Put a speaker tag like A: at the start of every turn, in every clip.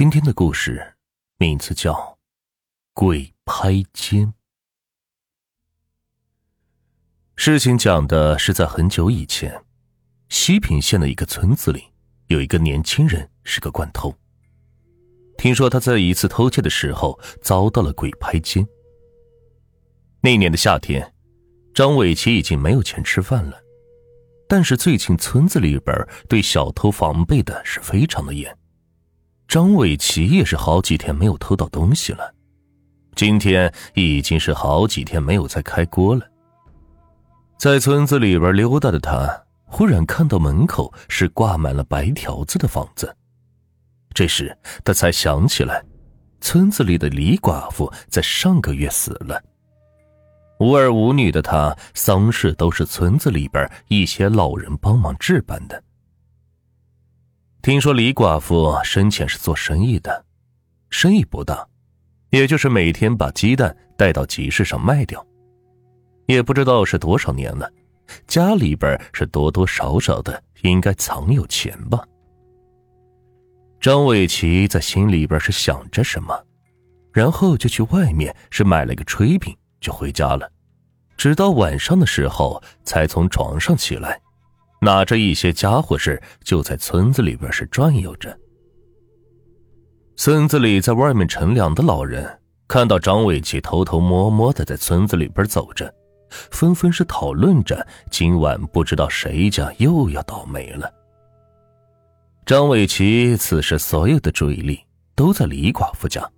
A: 今天的故事名字叫《鬼拍肩》。事情讲的是在很久以前，西平县的一个村子里，有一个年轻人是个惯偷。听说他在一次偷窃的时候遭到了鬼拍肩。那年的夏天，张伟奇已经没有钱吃饭了，但是最近村子里边对小偷防备的是非常的严。张伟奇也是好几天没有偷到东西了，今天已经是好几天没有再开锅了。在村子里边溜达的他，忽然看到门口是挂满了白条子的房子。这时他才想起来，村子里的李寡妇在上个月死了。无儿无女的他，丧事都是村子里边一些老人帮忙置办的。听说李寡妇生前是做生意的，生意不大，也就是每天把鸡蛋带到集市上卖掉。也不知道是多少年了，家里边是多多少少的应该藏有钱吧。张伟奇在心里边是想着什么，然后就去外面是买了个炊饼就回家了，直到晚上的时候才从床上起来。拿着一些家伙事，就在村子里边是转悠着。村子里在外面乘凉的老人看到张伟奇偷偷摸摸的在村子里边走着，纷纷是讨论着今晚不知道谁家又要倒霉了。张伟奇此时所有的注意力都在李寡妇家，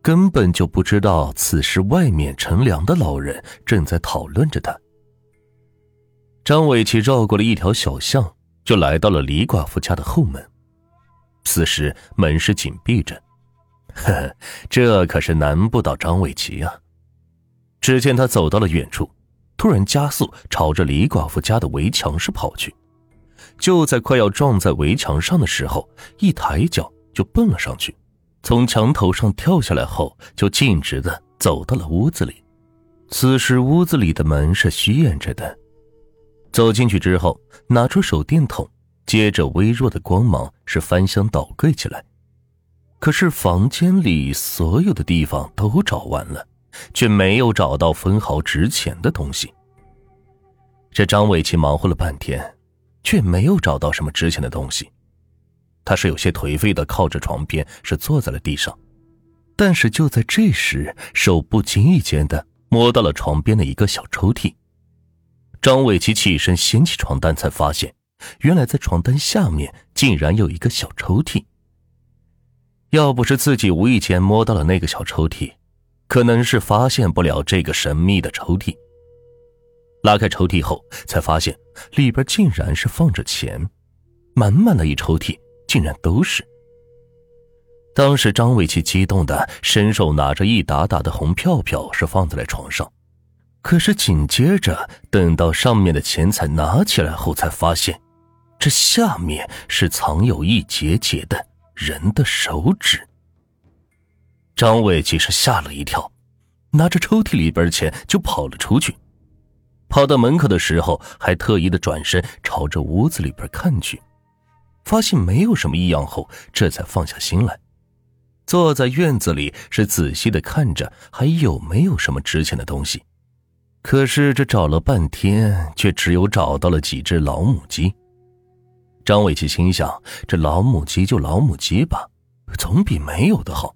A: 根本就不知道此时外面乘凉的老人正在讨论着他。张伟奇绕过了一条小巷，就来到了李寡妇家的后门。此时门是紧闭着，呵呵，这可是难不倒张伟奇啊！只见他走到了远处，突然加速朝着李寡妇家的围墙是跑去。就在快要撞在围墙上的时候，一抬脚就蹦了上去，从墙头上跳下来后，就径直的走到了屋子里。此时屋子里的门是虚掩着的。走进去之后，拿出手电筒，接着微弱的光芒是翻箱倒柜起来。可是房间里所有的地方都找完了，却没有找到分毫值钱的东西。这张伟奇忙活了半天，却没有找到什么值钱的东西。他是有些颓废的靠着床边是坐在了地上，但是就在这时，手不经意间的摸到了床边的一个小抽屉。张伟奇起身掀起床单，才发现，原来在床单下面竟然有一个小抽屉。要不是自己无意间摸到了那个小抽屉，可能是发现不了这个神秘的抽屉。拉开抽屉后，才发现里边竟然是放着钱，满满的一抽屉竟然都是。当时张伟奇激动的伸手拿着一沓沓的红票票，是放在了床上。可是紧接着，等到上面的钱财拿起来后，才发现，这下面是藏有一节节的人的手指。张伟其实吓了一跳，拿着抽屉里边的钱就跑了出去。跑到门口的时候，还特意的转身朝着屋子里边看去，发现没有什么异样后，这才放下心来，坐在院子里是仔细的看着还有没有什么值钱的东西。可是这找了半天，却只有找到了几只老母鸡。张伟奇心想：这老母鸡就老母鸡吧，总比没有的好。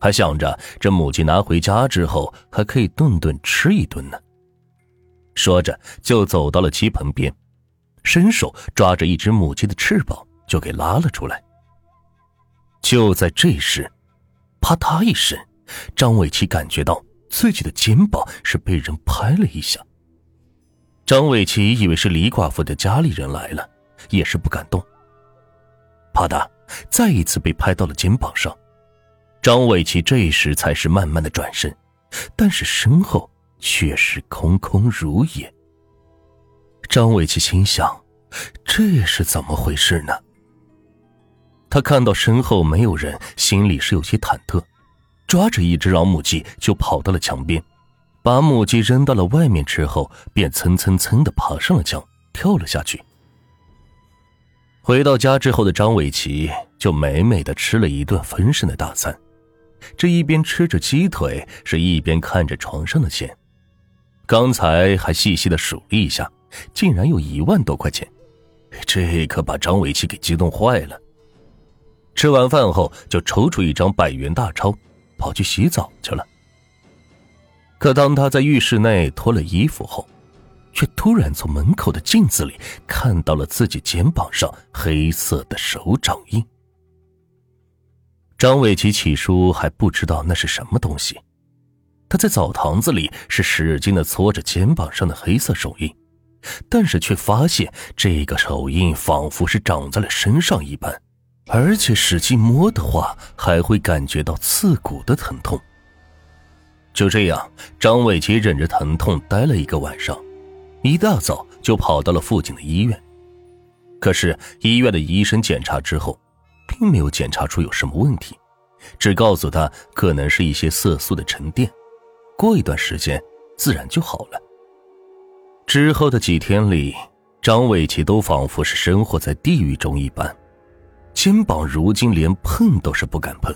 A: 还想着这母鸡拿回家之后，还可以顿顿吃一顿呢。说着，就走到了鸡棚边，伸手抓着一只母鸡的翅膀，就给拉了出来。就在这时，啪嗒一声，张伟奇感觉到。自己的肩膀是被人拍了一下。张伟奇以为是李寡妇的家里人来了，也是不敢动。啪嗒，再一次被拍到了肩膀上。张伟奇这时才是慢慢的转身，但是身后却是空空如也。张伟奇心想：这是怎么回事呢？他看到身后没有人，心里是有些忐忑。抓着一只老母鸡就跑到了墙边，把母鸡扔到了外面之后，便蹭蹭蹭的爬上了墙，跳了下去。回到家之后的张伟奇就美美的吃了一顿丰盛的大餐。这一边吃着鸡腿，是一边看着床上的钱。刚才还细细的数了一下，竟然有一万多块钱，这可把张伟奇给激动坏了。吃完饭后，就抽出一张百元大钞，跑去洗澡去了。可当他在浴室内脱了衣服后，却突然从门口的镜子里看到了自己肩膀上黑色的手掌印。张伟奇起初还不知道那是什么东西，他在澡堂子里是使劲的搓着肩膀上的黑色手印，但是却发现这个手印仿佛是长在了身上一般，而且使劲摸的话还会感觉到刺骨的疼痛。就这样，张伟奇忍着疼痛待了一个晚上，一大早就跑到了附近的医院。可是医院的医生检查之后，并没有检查出有什么问题，只告诉他可能是一些色素的沉淀，过一段时间自然就好了。之后的几天里，张伟奇都仿佛是生活在地狱中一般，肩膀如今连碰都是不敢碰。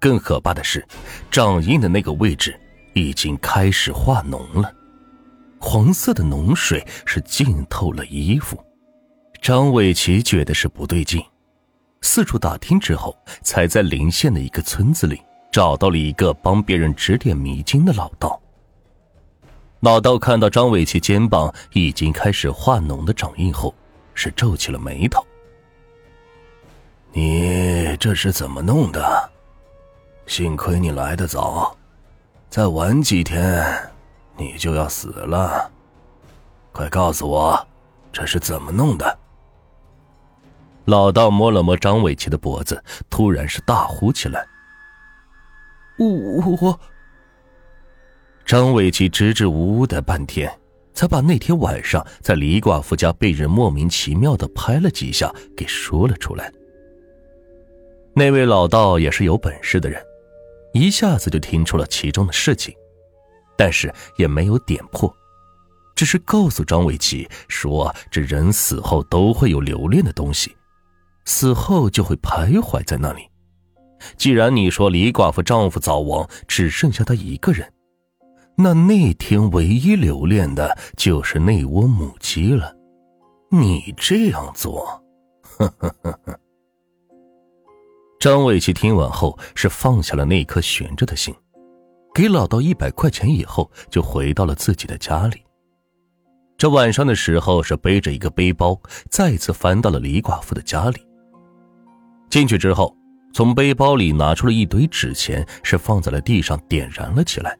A: 更可怕的是，掌印的那个位置已经开始化脓了，黄色的脓水是浸透了衣服。张伟奇觉得是不对劲，四处打听之后，才在临县的一个村子里找到了一个帮别人指点迷津的老道。老道看到张伟奇肩膀已经开始化脓的掌印后，是皱起了眉头：“你这是怎么弄的？”幸亏你来的早，再晚几天，你就要死了。快告诉我，这是怎么弄的？老道摸了摸张伟奇的脖子，突然是大呼起来：“我我！”张伟奇支支吾吾的半天，才把那天晚上在李寡妇家被人莫名其妙的拍了几下给说了出来。那位老道也是有本事的人。一下子就听出了其中的事情，但是也没有点破，只是告诉张伟奇说：“这人死后都会有留恋的东西，死后就会徘徊在那里。既然你说李寡妇丈夫早亡，只剩下她一个人，那那天唯一留恋的就是那窝母鸡了。你这样做，呵呵呵呵。”张伟奇听完后是放下了那颗悬着的心，给老道一百块钱以后，就回到了自己的家里。这晚上的时候是背着一个背包，再次翻到了李寡妇的家里。进去之后，从背包里拿出了一堆纸钱，是放在了地上点燃了起来，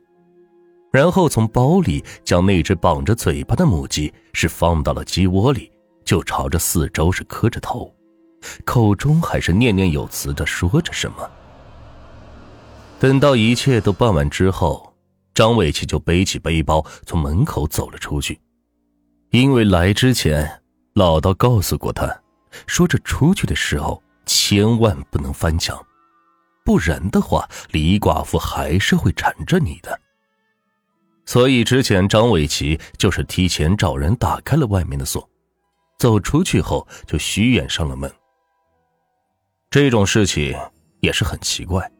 A: 然后从包里将那只绑着嘴巴的母鸡是放到了鸡窝里，就朝着四周是磕着头。口中还是念念有词的说着什么。等到一切都办完之后，张伟奇就背起背包从门口走了出去。因为来之前，老道告诉过他，说着出去的时候千万不能翻墙，不然的话，李寡妇还是会缠着你的。所以之前张伟奇就是提前找人打开了外面的锁，走出去后就虚掩上了门。这种事情也是很奇怪。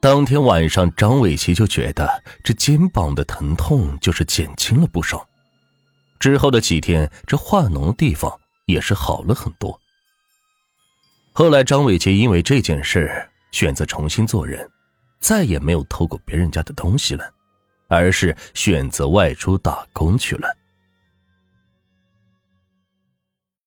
A: 当天晚上，张伟奇就觉得这肩膀的疼痛就是减轻了不少。之后的几天，这化脓的地方也是好了很多。后来，张伟奇因为这件事选择重新做人，再也没有偷过别人家的东西了，而是选择外出打工去了。